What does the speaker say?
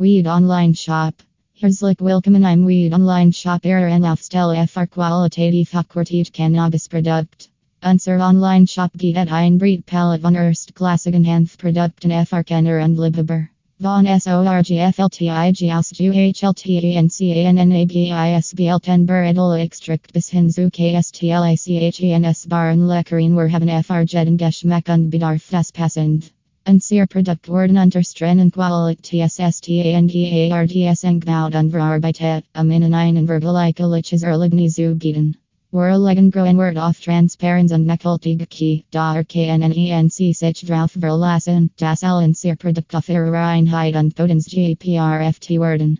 Weed Online Shop. Herzlich willkommen im Weed Online Shop Ihren Aufstelle für qualitativ hochwertige Cannabisprodukt. Unser Online Shop geht ein Breed Palette von Erstklassigen Hanfprodukten Erkenner und Liebhaber. Von SORGFLTIG aus GHLTENCANNABISBL 10 Beredel Extract bis hin zu KSTLACHENS Baren Leckerin Werhaben FR Geschmack und Bedarf das passend. Unser Produkt worden unter strengen Qualitätsstandards gebaut und verarbeitet, um in einen vergleichliches Erlebnis zu bieten. Whirlegen groen word of transparens und nachhaltig da erkennen sich drauf verlassen, das allen sehr Produkt auf ihre Reinheit und Potens GPRFT werden.